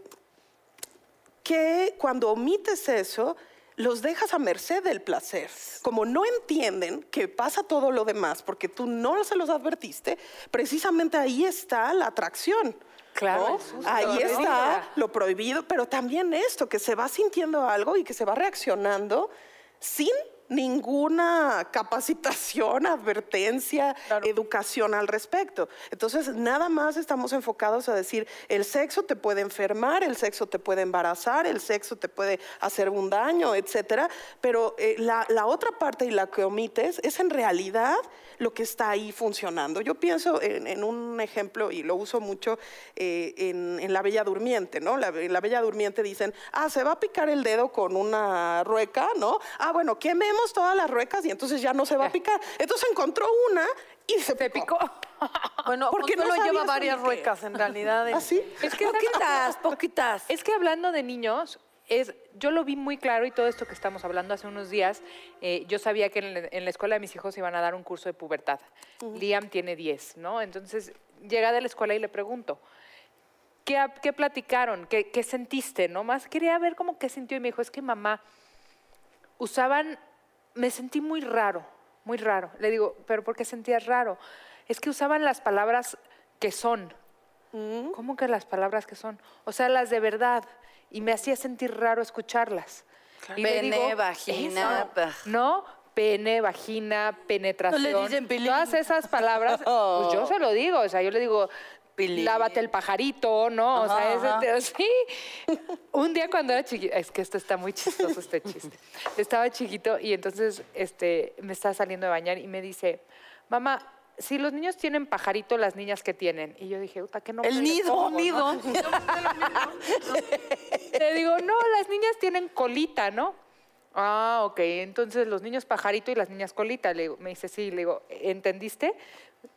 que cuando omites eso, los dejas a merced del placer. Como no entienden que pasa todo lo demás porque tú no se los advertiste, precisamente ahí está la atracción. Claro, Ahí está lo prohibido, pero también esto, que se va sintiendo algo y que se va reaccionando sin ninguna capacitación, advertencia, educación al respecto. Entonces, nada más estamos enfocados a decir, el sexo te puede enfermar, el sexo te puede embarazar, el sexo te puede hacer un daño, etcétera, pero eh, la, la otra parte y la que omites es en realidad lo que está ahí funcionando. Yo pienso en, en un ejemplo, y lo uso mucho eh, en, en La Bella Durmiente, ¿no? La, en La Bella Durmiente dicen, ah, se va a picar el dedo con una rueca, ¿no? Ah, bueno, todas las ruecas y entonces ya no se va a picar. Entonces encontró una y se, picó. Bueno, Porque no Consuelo lleva varias ruecas en realidad. que Poquitas, poquitas. Es que hablando de niños, es, yo lo vi muy claro y todo esto que estamos hablando hace unos días, eh, yo sabía que en, la- en la escuela de mis hijos iban a dar un curso de pubertad. Liam tiene 10, ¿no? Entonces llega de la escuela y le pregunto, ¿qué, qué platicaron? ¿Qué, qué sentiste? ¿no? Más quería ver cómo qué sintió y me dijo, es que mamá, usaban, me sentí muy raro, muy raro. Le digo, ¿pero por qué sentías raro? Es que usaban las palabras que son. ¿Cómo que las palabras que son? O sea, las de verdad. Y me hacía sentir raro escucharlas. Y le Pene, digo, vagina, eso, ¿No? Pene, vagina, penetración. No le dicen. Todas esas palabras, pues yo se lo digo. O sea, yo le digo, Pilín. lávate el pajarito, ¿no? o sea, Ajá, ese ajá. te- sí. Un día cuando era chiquito, es que esto está muy chistoso, este chiste. Estaba chiquito y entonces este, me estaba saliendo de bañar y me dice, mamá, si los niños tienen pajarito, las niñas que tienen. Y yo dije, ¿qué no El nido. nido. Le digo, no, las niñas tienen colita, ¿no? Ah, ok. Entonces los niños pajarito y las niñas colita. Le digo, me dice, sí. Le digo, ¿entendiste?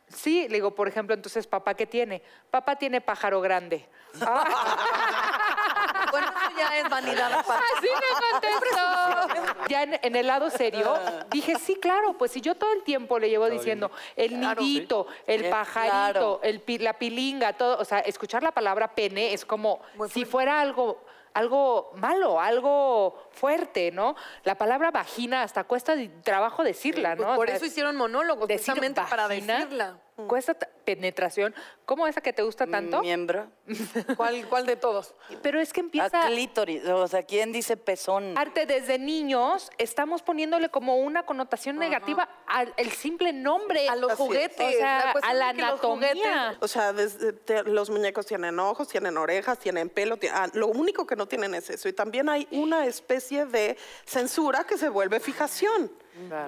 Sí. Le digo, por ejemplo, entonces, ¿papá qué tiene? Papá tiene pájaro grande. Ah, Bueno, eso ya es vanidad aparte. así me contestó. Ya en, en el lado serio, dije, sí, claro, pues si yo todo el tiempo le llevo diciendo el nidito, el Eh, pajarito, claro. el pi- la pilinga, todo, o sea, escuchar la palabra pene es como si fuera algo algo malo, algo fuerte, ¿no? La palabra vagina hasta cuesta trabajo decirla, ¿no? Pues por O sea, eso hicieron monólogos, decir precisamente para decirla. Cuesta ta- penetración. ¿Cómo esa que te gusta tanto? Miembro. ¿Cuál, ¿Cuál de todos? Pero es que A empieza... clítoris. O sea, ¿quién dice pezón? Arte desde niños estamos poniéndole como una connotación negativa al el simple nombre. A los Así es. juguetes. O sea, La a la anatomía. juguetes- O sea, desde- te- los muñecos tienen ojos, tienen orejas, tienen pelo. ti- ah, lo único que no tienen es eso. Y también hay una especie de censura que se vuelve fijación.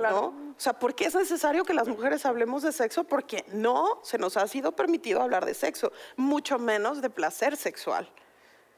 ¿no? O sea, ¿por qué es necesario que las mujeres hablemos de sexo? Porque no se nos ha sido permitido hablar de sexo, mucho menos de placer sexual.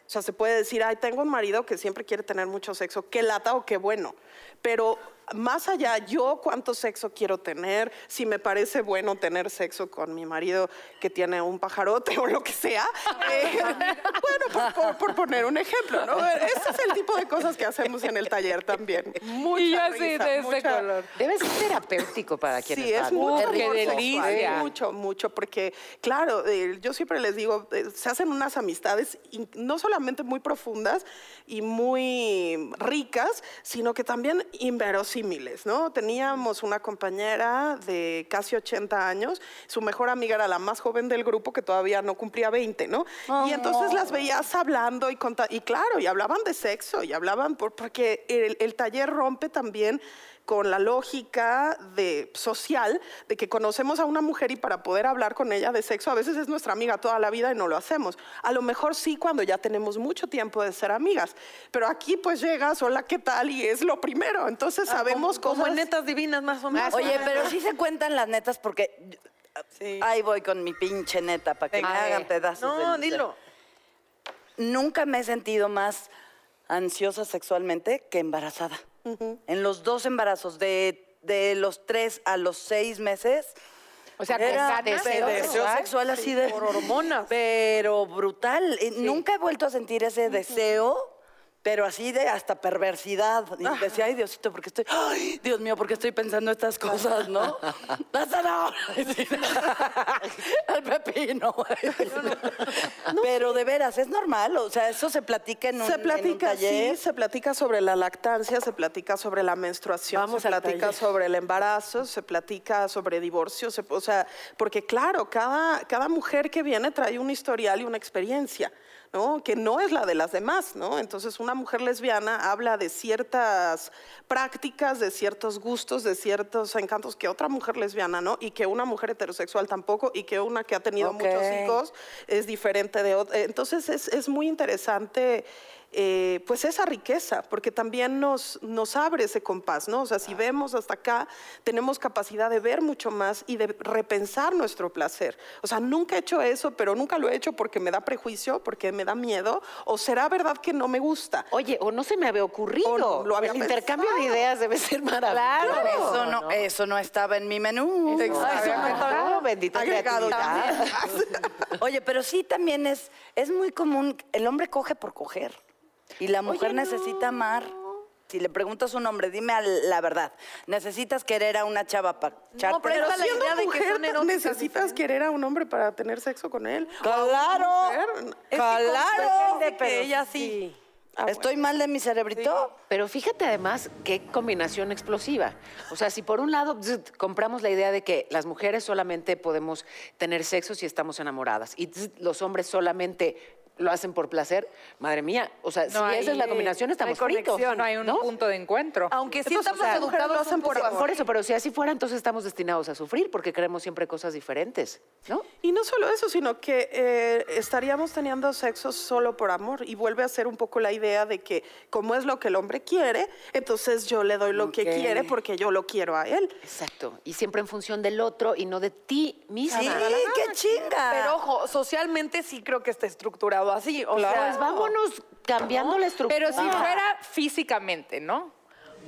O sea, se puede decir, ay, tengo un marido que siempre quiere tener mucho sexo, qué lata o qué bueno. Pero más allá, yo cuánto sexo quiero tener, si me parece bueno tener sexo con mi marido que tiene un pajarote o lo que sea. eh, bueno, por, por- por poner un ejemplo, ¿no? Ese es el tipo de cosas que hacemos en el taller también. Mucha Y así, risa, de ese mucha- color. Debe ser terapéutico para quienes Sí, es van. mucho, Qué delicia. mucho, mucho, porque claro, eh, yo siempre les digo, eh, se hacen unas amistades no solamente muy profundas y muy ricas, sino que también inverosímiles, ¿no? Teníamos una compañera de casi 80 años, su mejor amiga era la más joven del grupo que todavía no cumplía 20, ¿no? Y entonces las veías hablando y y claro, y hablaban de sexo y hablaban por, porque el, el taller rompe también con la lógica de social de que conocemos a una mujer y para poder hablar con ella de sexo a veces es nuestra amiga toda la vida y no lo hacemos. A lo mejor sí cuando ya tenemos mucho tiempo de ser amigas, pero aquí pues llegas, hola, ¿qué tal? Y es lo primero, entonces sabemos como, como en netas divinas más o menos. Oye, pero sí se cuentan las netas porque... Sí. Ahí voy con mi pinche neta para que me hagan pedazos. No, dilo. nunca me he sentido más ansiosa sexualmente que embarazada. En los dos embarazos, de, de los tres a los seis meses, O sea, era deseo deseo sexual. sexual así de... Por hormonas. Pero brutal. Eh, Nunca he vuelto a sentir ese deseo, pero así de hasta perversidad. Y decía, ay, Diosito, porque estoy... Ay, Dios mío, porque estoy pensando estas cosas, no? La zanahoria. El pepino. Pero de veras, es normal. O sea, eso se platica en un, Se en un platica, taller. sí, se platica sobre la lactancia, se platica sobre la menstruación, Vamos se platica taller. sobre el embarazo, se platica sobre divorcio, se- o sea, porque claro, cada, cada mujer que viene trae un historial y una experiencia. ¿No? que no es la de las demás, ¿no? Entonces una mujer lesbiana habla de ciertas prácticas, de ciertos gustos, de ciertos encantos que otra mujer lesbiana, ¿no? Y que una mujer heterosexual tampoco, y que una que ha tenido muchos hijos es diferente de otra. Entonces es, es muy interesante eh, pues esa riqueza, porque también nos, nos abre ese compás, ¿no? O sea, si vemos hasta acá, tenemos capacidad de ver mucho más y de repensar nuestro placer. O sea, nunca he hecho eso, pero nunca lo he hecho porque me da prejuicio, porque me da miedo, o será verdad que no me gusta. Oye, o no se me había ocurrido. O no lo había El intercambio de pensado. ideas debe ser maravilloso. Eso no, eso no estaba en mi menú. Ay, eso no estaba-. Oye, pero sí también es, es muy común, el hombre coge por coger y la mujer necesita amar. Si le preguntas a un hombre, dime la verdad, ¿necesitas querer a una chava para echarte? pero Pero la idea de que son necesitas diferentes. querer a un hombre para tener sexo con él. ¡Claro! ¡Claro! Que ella sí. Ah, bueno. ¿Estoy mal de mi cerebrito? Pero fíjate además qué combinación explosiva. O sea, si por un lado zzz, compramos la idea de que las mujeres solamente podemos tener sexo si estamos enamoradas y zzz, los hombres solamente lo hacen por placer, madre mía, o sea, si hay- esa es la combinación no hay estamos fritos. conexión, no hay un ¿no? punto de encuentro. Aunque sí Entonces, estamos o sea, educados hacen por amor. Por eso, pero si así fuera, entonces estamos destinados a sufrir porque queremos siempre cosas diferentes, ¿no? Y no solo eso, sino que eh, estaríamos teniendo sexo solo por amor y vuelve a ser un poco la idea de que como es lo que el hombre quiere, entonces yo le doy lo que Ok. quiere porque yo lo quiero a él. Exacto. Y siempre en función del otro y no de ti misma. Sí, qué chinga. Pero ojo, socialmente sí creo que está estructurado así. O sea, Pues vámonos cambiando la estructura. Pero si fuera físicamente, ¿no?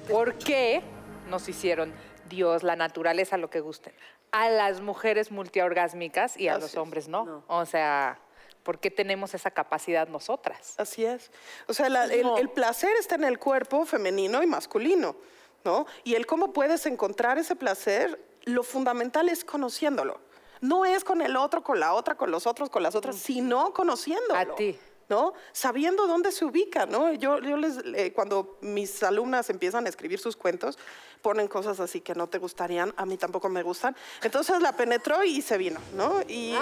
¿Por qué nos hicieron Dios, la naturaleza, lo que gusten? A las mujeres multiorgásmicas y a Así los es. hombres no. O sea, ¿por qué tenemos esa capacidad nosotras? Así es. O sea, la- el, el placer está en el cuerpo femenino y masculino, ¿no? Y el cómo puedes encontrar ese placer, lo fundamental es conociéndolo. No es con el otro, con la otra, con los otros, con las otras, sino conociéndolo. A ti. ¿No? Sabiendo dónde se ubica, ¿no? Yo, yo les, eh, cuando mis alumnas empiezan a escribir sus cuentos, ponen cosas así que no te gustarían, a mí tampoco me gustan. Entonces la penetró y se vino, ¿no? Y,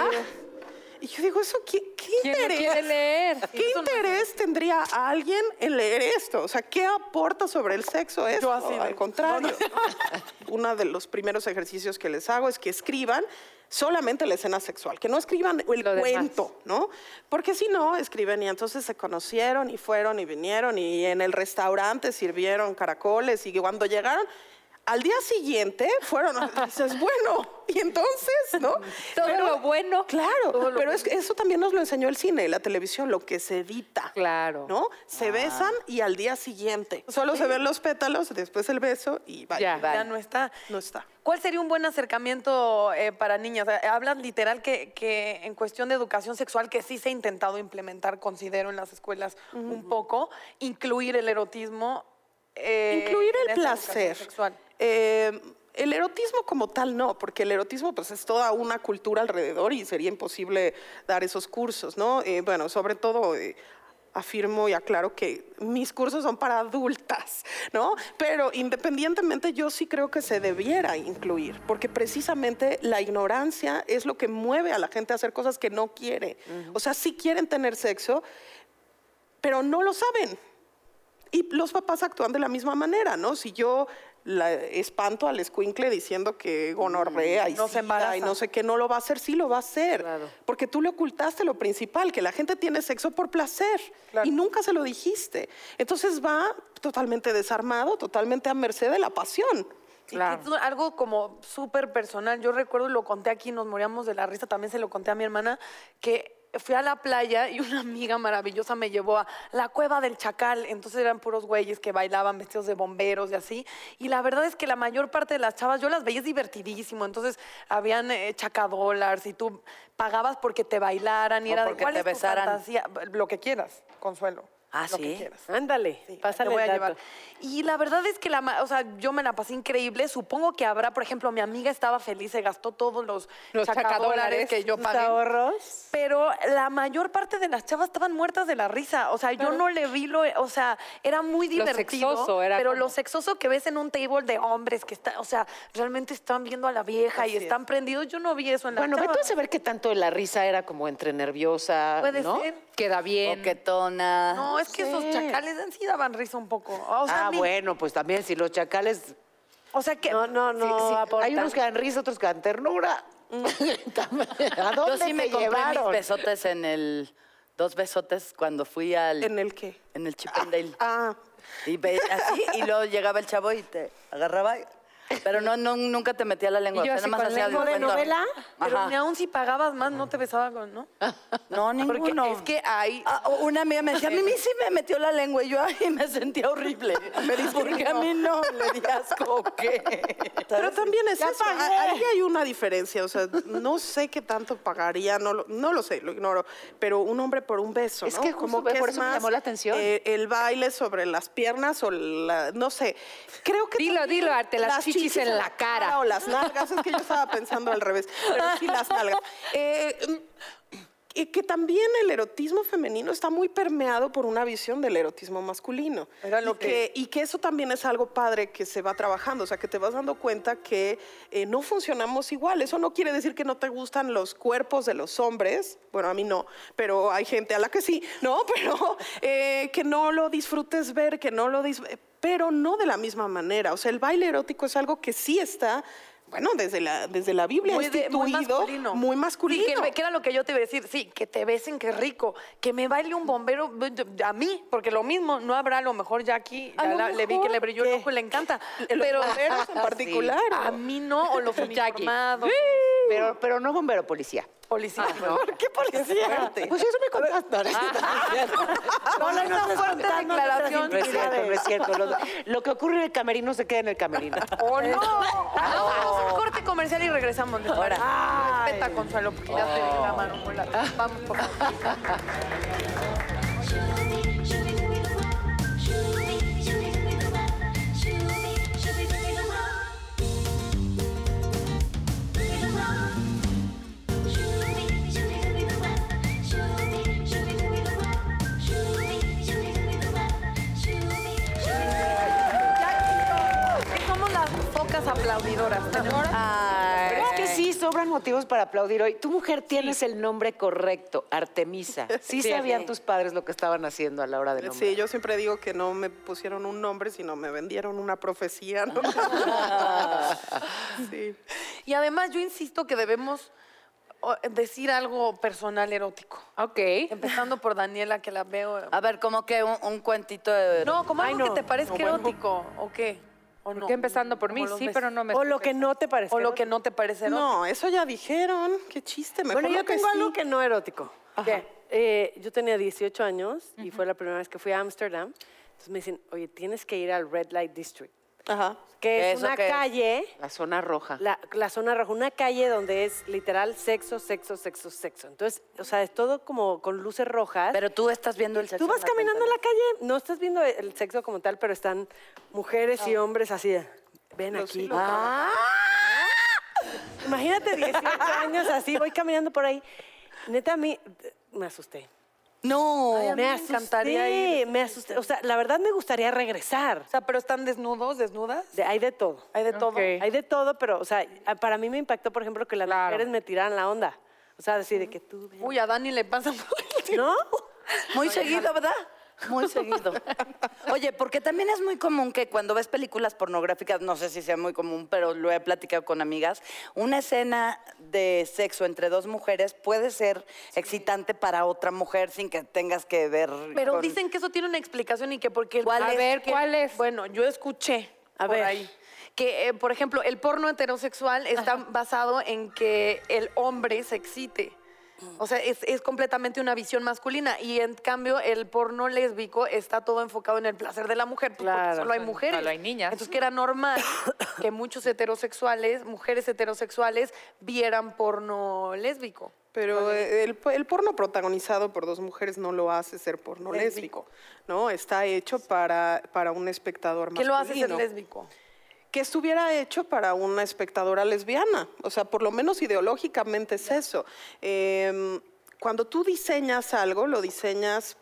y yo digo, ¿eso qué, qué ¿Quién lo interés? quiere leer? ¿Qué interés tendría alguien en leer esto? O sea, ¿qué aporta sobre el sexo esto? así de- Al contrario. Uno de los primeros ejercicios que les hago es que escriban solamente la escena sexual, que no escriban el Lo demás. cuento, ¿no? Porque si no, escriben y entonces se conocieron y fueron y vinieron y en el restaurante sirvieron caracoles y cuando llegaron... Al día siguiente fueron, dices, bueno, y entonces, ¿no? Todo lo bueno. Claro, pero es que eso también nos lo enseñó el cine y la televisión, lo que se edita. Claro. ¿No? Se besan y al día siguiente. Solo se ven los pétalos, después el beso y vaya. Ya. ya no está. No está. ¿Cuál sería un buen acercamiento eh, para niñas? Eh, Hablas literal que, que en cuestión de educación sexual, que sí se ha intentado implementar, considero, en las escuelas un poco, incluir el erotismo. eh, Incluir el placer. Sexual. Eh, el erotismo como tal no, porque el erotismo pues es toda una cultura alrededor y sería imposible dar esos cursos, ¿no? Eh, bueno, sobre todo eh, afirmo y aclaro que mis cursos son para adultas, ¿no? Pero independientemente yo sí creo que se debiera incluir, porque precisamente la ignorancia es lo que mueve a la gente a hacer cosas que no quiere. O sea, sí quieren tener sexo, pero no lo saben. Y los papás actúan de la misma manera, ¿no? Si yo la espanto al escuincle diciendo que gonorrea y, No se y no sé qué, no lo va a hacer, sí lo va a hacer. Porque tú le ocultaste lo principal, que la gente tiene sexo por placer y nunca se lo dijiste. Entonces va totalmente desarmado, totalmente a merced de la pasión. Y que es algo como súper personal. Yo recuerdo, lo conté aquí, nos moríamos de la risa, también se lo conté a mi hermana, que fui a la playa y una amiga maravillosa me llevó a la cueva del chacal. Entonces eran puros güeyes que bailaban vestidos de bomberos y así. Y la verdad es que la mayor parte de las chavas, yo las veía es divertidísimo. Entonces habían eh, chacadólares y tú pagabas porque te bailaran y O era de porque cuál te es tu besaran. fantasía? Lo que quieras, Consuelo. Ah, lo que ¿sí? quieras. Ándale, Sí, pásale te voy el a llevar. Y la verdad es que la, o sea, yo me la pasé increíble. Supongo que habrá, por ejemplo, mi amiga estaba feliz, se gastó todos los, Los chacadólares que yo ¿Tus pagué. ahorros? Pero la mayor parte de las chavas estaban muertas de la risa. O sea, yo no le vi lo, o sea, era muy Lo divertido. sexoso era pero como- lo sexoso que ves en un table de hombres que está, o sea, realmente están viendo a la vieja y están prendidos. Yo no vi eso en la Bueno, ve tú a saber qué tanto de la risa era como entre nerviosa, Puede ¿no? ser. Queda bien. Coquetona. No, es que esos chacales en sí daban risa un poco. O sea, a ah, mí- bueno, pues también si los chacales... O sea que No, no, no, sí, sí, aportan. hay unos que dan risa, otros que dan ternura. También, ¿A Yo dónde sí me compré llevaron? mis besotes en el... Dos besotes cuando fui al... ¿En el qué? En el Chippendale. Ah, Y ve- así, y luego llegaba el chavo y te agarraba. y- Pero no, no, nunca te metía la lengua. Y yo así nada más con hacía lengua de cuenta. novela, Pero Ajá. ni aún si pagabas más, no te besaba con, ¿no? No, Porque ninguno. es que hay... Ah, una amiga me decía, a mí sí me metió la lengua y yo ay, me sentía horrible. Me dice, porque a mí no, le di asco, ¿o qué? Pero también es Ya eso. pagué. a- Ahí hay una diferencia. O sea, no sé qué tanto pagaría, no lo, no lo sé, lo ignoro. Pero un hombre por un beso, Es ¿no? que justo por eso me llamó la atención. eh, el baile sobre las piernas o la, no sé. Creo que Dilo, también dilo, Arte, las chichis en la cara. O las nalgas, es que yo estaba pensando al revés. Pero sí las nalgas. Eh, y que también el erotismo femenino está muy permeado por una visión del erotismo masculino. Era lo y, que, y que eso también es algo padre que se va trabajando, o sea, que te vas dando cuenta que eh, no funcionamos igual. Eso no quiere decir que no te gustan los cuerpos de los hombres, bueno, a mí no, pero hay gente a la que sí, ¿no? Pero eh, que no lo disfrutes ver, que no lo disfrutes, pero no de la misma manera. O sea, el baile erótico es algo que sí está... Bueno, desde la, desde la Biblia muy, de- muy instituido, masculino. muy masculino. Sí, que, que era lo que yo te iba a decir. Sí, que te besen, que rico. Que me baile un bombero a mí, porque lo mismo, no habrá a lo mejor Jackie, A ya la- le vi que mejor le brilló el que- ojo y le encanta. Los pero bomberos en particular. A mí no, o los uniformados. Pero, pero no bombero, policía. Policía. ¿Por qué policía? Pues eso me contaste. Con esa fuerte declaración. No es cierto, no es cierto. Lo, lo que ocurre en el camerino se queda en el camerino. ¡Oh, no! Vamos a un corte comercial y regresamos. ¿les parece? Respeta, Consuelo, porque ya te di la mano. Vamos, por favor. Aplaudidoras. Tenemos- Pero es que sí, sobran motivos para aplaudir hoy. Tu mujer tienes el nombre correcto, Artemisa. Sí, sabían tus padres lo que estaban haciendo a la hora de nombrar. Sí, yo siempre digo que no me pusieron un nombre, sino me vendieron una profecía. ¿no? sí. Y además yo insisto que debemos decir algo personal erótico. Ok. Empezando por Daniela, que la veo. A ver, como que un, un cuentito de... No, como algo Ay, que no. te parezca No, bueno. erótico, ¿o qué? ¿O empezando por mí? ¿Cómo los Sí, pero no me... O lo que no te parece. O lo que no te parece erótico. No, eso ya dijeron. Qué chiste. Mejor Bueno, yo tengo sí. algo que no erótico. ¿Qué? Eh, yo tenía 18 años y fue la primera vez que fui a Ámsterdam. Entonces me dicen, oye, tienes que ir al Red Light District, Ajá. que es ¿Eso una qué es? calle, La zona roja. la, la zona roja, una calle donde es literal sexo, sexo, sexo, sexo. Entonces, o sea, es todo como con luces rojas. Pero tú estás viendo el sexo Tú vas la caminando en la calle, no estás viendo el sexo como tal, pero están mujeres y hombres así ven Los aquí. hilos. Ah. Imagínate 18 años así, voy caminando por ahí. Neta, a mí me asusté. No. Ay, Me me asusté, encantaría ir. me asusté. O sea, la verdad me gustaría regresar. O sea, pero están desnudos, desnudas. De- hay de todo. Hay de todo. Hay de todo, pero, o sea, para mí me impactó, por ejemplo, que las Claro. mujeres me tiraran la onda. O sea, decir de que tú... ven. Uy, a Dani le pasa ¿No? Muy seguido, ¿verdad? Muy seguido. Oye, porque también es muy común que cuando ves películas pornográficas, no sé si sea muy común, pero lo he platicado con amigas, una escena de sexo entre dos mujeres puede ser excitante para otra mujer sin que tengas que ver. Pero con- dicen que eso tiene una explicación y que porque... el- ¿Cuál a es? ver. ¿cuál es? Bueno, yo escuché A por ver. ahí que, eh, por ejemplo, el porno heterosexual está basado en que el hombre se excite. O sea, es, es completamente una visión masculina. Y en cambio, el porno lésbico está todo enfocado en el placer de la mujer, pues, porque Claro. solo hay mujeres. Solo hay niñas. Entonces, que era normal que muchos heterosexuales, mujeres heterosexuales, vieran porno lésbico. Pero el, el porno protagonizado por dos mujeres no lo hace ser porno lésbico, ¿no? Está hecho para, para un espectador ¿Qué lo hace ser masculino. Que estuviera hecho para una espectadora lesbiana. O sea, por lo menos ideológicamente es eso. Eh, cuando tú diseñas algo, lo diseñas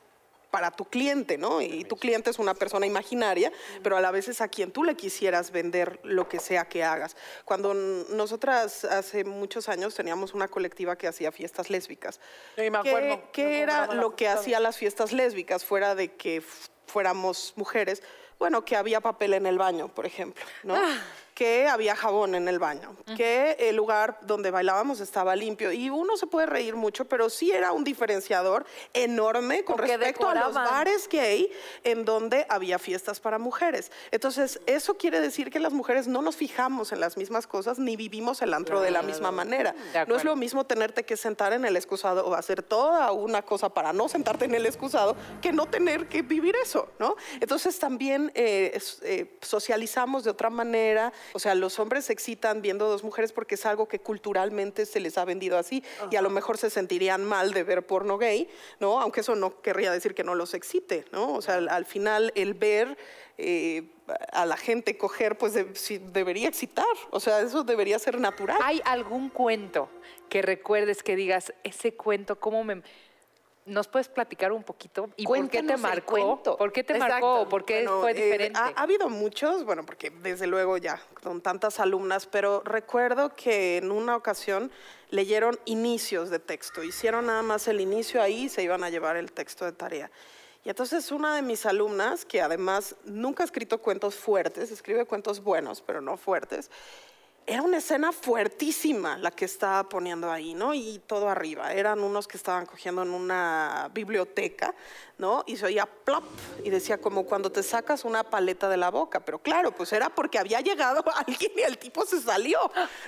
para tu cliente, ¿no? Y tu cliente es una persona imaginaria, pero a la vez es a quien tú le quisieras vender lo que sea que hagas. Cuando nosotras hace muchos años teníamos una colectiva que hacía fiestas lésbicas. Sí, me ¿Qué- acuerdo. ¿Qué, Me era lo que hacía las fiestas lésbicas fuera de que fuéramos mujeres? Bueno, que había papel en el baño, por ejemplo, ¿no? Ah. Que había jabón en el baño, que el lugar donde bailábamos estaba limpio. Y uno se puede reír mucho, pero sí era un diferenciador enorme con O que respecto a los decoraban. bares gay en donde había fiestas para mujeres. Entonces, eso quiere decir que las mujeres no nos fijamos en las mismas cosas ni vivimos el antro de la misma manera. No es lo mismo tenerte que sentar en el excusado o hacer toda una cosa para no sentarte en el excusado que no tener que vivir eso, ¿no? Entonces también eh, eh, socializamos de otra manera, o sea, los hombres se excitan viendo dos mujeres porque es algo que culturalmente se les ha vendido así y a lo mejor se sentirían mal de ver porno gay, ¿no? Aunque eso no querría decir que no los excite, ¿no? O sea, al, al final el ver eh, a la gente coger, pues de- debería excitar, o sea, eso debería ser natural. ¿Hay algún cuento que recuerdes que digas, ese cuento, cómo me... ¿Nos puedes platicar un poquito? ¿Y por qué te Cuéntanos marcó? cuento. ¿Por qué te Exacto. marcó? ¿Por qué Bueno, fue eh, diferente? ha, ha habido muchos, bueno, porque desde luego ya con tantas alumnas, pero recuerdo que en una ocasión leyeron inicios de texto, hicieron nada más el inicio ahí y se iban a llevar el texto de tarea. Y entonces una de mis alumnas, que además nunca ha escrito cuentos fuertes, escribe cuentos buenos, pero no fuertes, era una escena fuertísima la que estaba poniendo ahí, ¿no? Y todo arriba. Eran unos que estaban cogiendo en una biblioteca, ¿no? Y se oía plop y decía como cuando te sacas una paleta de la boca. Pero claro, pues era porque había llegado alguien y el tipo se salió,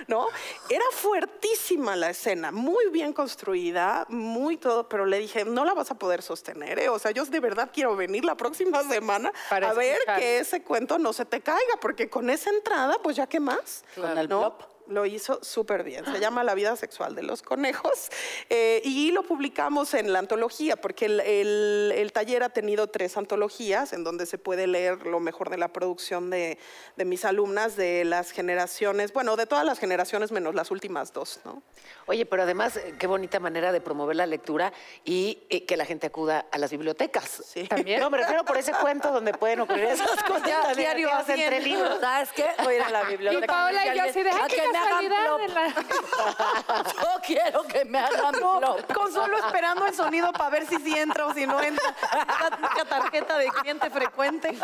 ¿no? Era fuertísima la escena, muy bien construida, muy todo, pero le dije, no la vas a poder sostener, ¿eh? O sea, yo de verdad quiero venir la próxima semana Para a ver que ese cuento no se te caiga, porque con esa entrada, pues ya qué más. Con el. Lo hizo súper bien. Se llama La vida sexual de los conejos eh, y lo publicamos en la antología, porque el, el- el taller ha tenido tres antologías en donde se puede leer lo mejor de la producción de, de mis alumnas, de las generaciones, bueno, de todas las generaciones menos las últimas dos, ¿no? Oye, pero además, eh, qué bonita manera de promover la lectura y eh, que la gente acuda a las bibliotecas. Sí. También. No, me refiero por ese cuento donde pueden ocurrir esas cosas diario divertidas entre libros. ¿Sabes qué? Voy a ir a la biblioteca. Y Paola y yo así de, A "Ay, qué que me hagan casualidad plop. de la- Yo quiero que me hagan plop. Con solo esperando el sonido para ver si sí entra o si no entra. La tarjeta de cliente frecuente.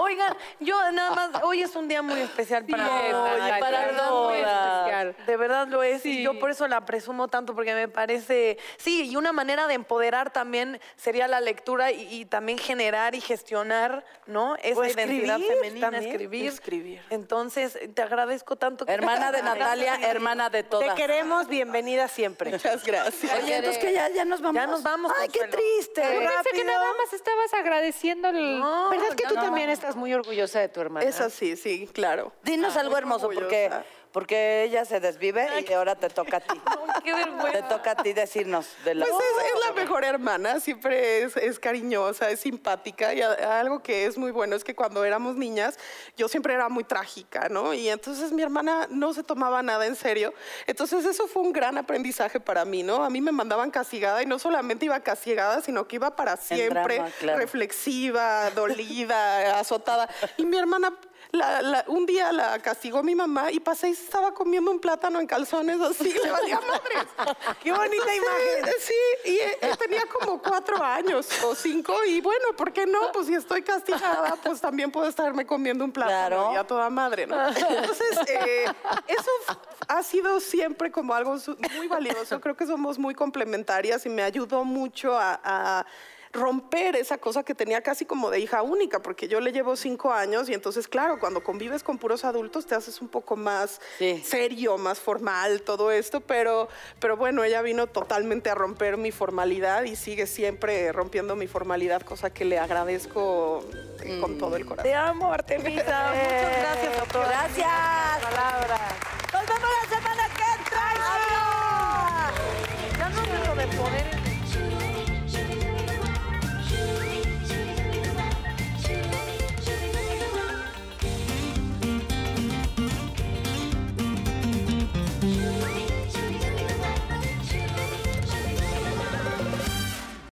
Oigan, yo nada más, hoy es un día muy especial para Sí, mí. Natalia, para especial. De verdad lo es. Sí. Y yo por eso la presumo tanto, porque me parece. Sí, y una manera de empoderar también sería la lectura y, y también generar y gestionar, ¿no? Esa identidad femenina, también, escribir. escribir. Entonces, te agradezco tanto. que- Hermana de Natalia, hermana de Te todas. queremos, bienvenida siempre. Muchas gracias. Oye, entonces que ya, ya nos vamos. Ya nos vamos, Ay, qué triste. Yo pensé que nada más estabas agradeciendo el... No, ¿Verdad que tú no. también estás muy orgullosa de tu hermana? Es así, sí, claro. Dinos algo hermoso, orgullosa. porque ella se desvive y ahora te toca a ti. Qué Te toca a ti decirnos de la... Pues es, es la mejor hermana, siempre es, es cariñosa, es simpática y a- algo que es muy bueno es que cuando éramos niñas yo siempre era muy trágica, ¿no? Y entonces mi hermana no se tomaba nada en serio. Entonces eso fue un gran aprendizaje para mí, ¿no? A mí me mandaban castigada y no solamente iba castigada, sino que iba para siempre drama, claro. reflexiva, dolida, azotada. Y mi hermana... la- la- un día la castigó mi mamá y pasé y estaba comiendo un plátano en calzones así, le valía madres. Qué bonita imagen. Sí, y eh, tenía como cuatro años o cinco y bueno, ¿por qué no? Pues si estoy castigada, pues también puedo estarme comiendo un plátano Claro. y a toda madre, ¿no? Entonces, eh, eso ha sido siempre como algo muy valioso. Creo que somos muy complementarias y me ayudó mucho a... a- romper esa cosa que tenía casi como de hija única, porque yo le llevo cinco años y entonces, claro, cuando convives con puros adultos te haces un poco más Sí. serio, más formal, todo esto, pero, pero bueno, ella vino totalmente a romper mi formalidad y sigue siempre rompiendo mi formalidad, cosa que le agradezco eh, con todo el corazón. Te amo, Artemisa. Muchas gracias, doctora. Gracias. Palabras. Nos vemos la semana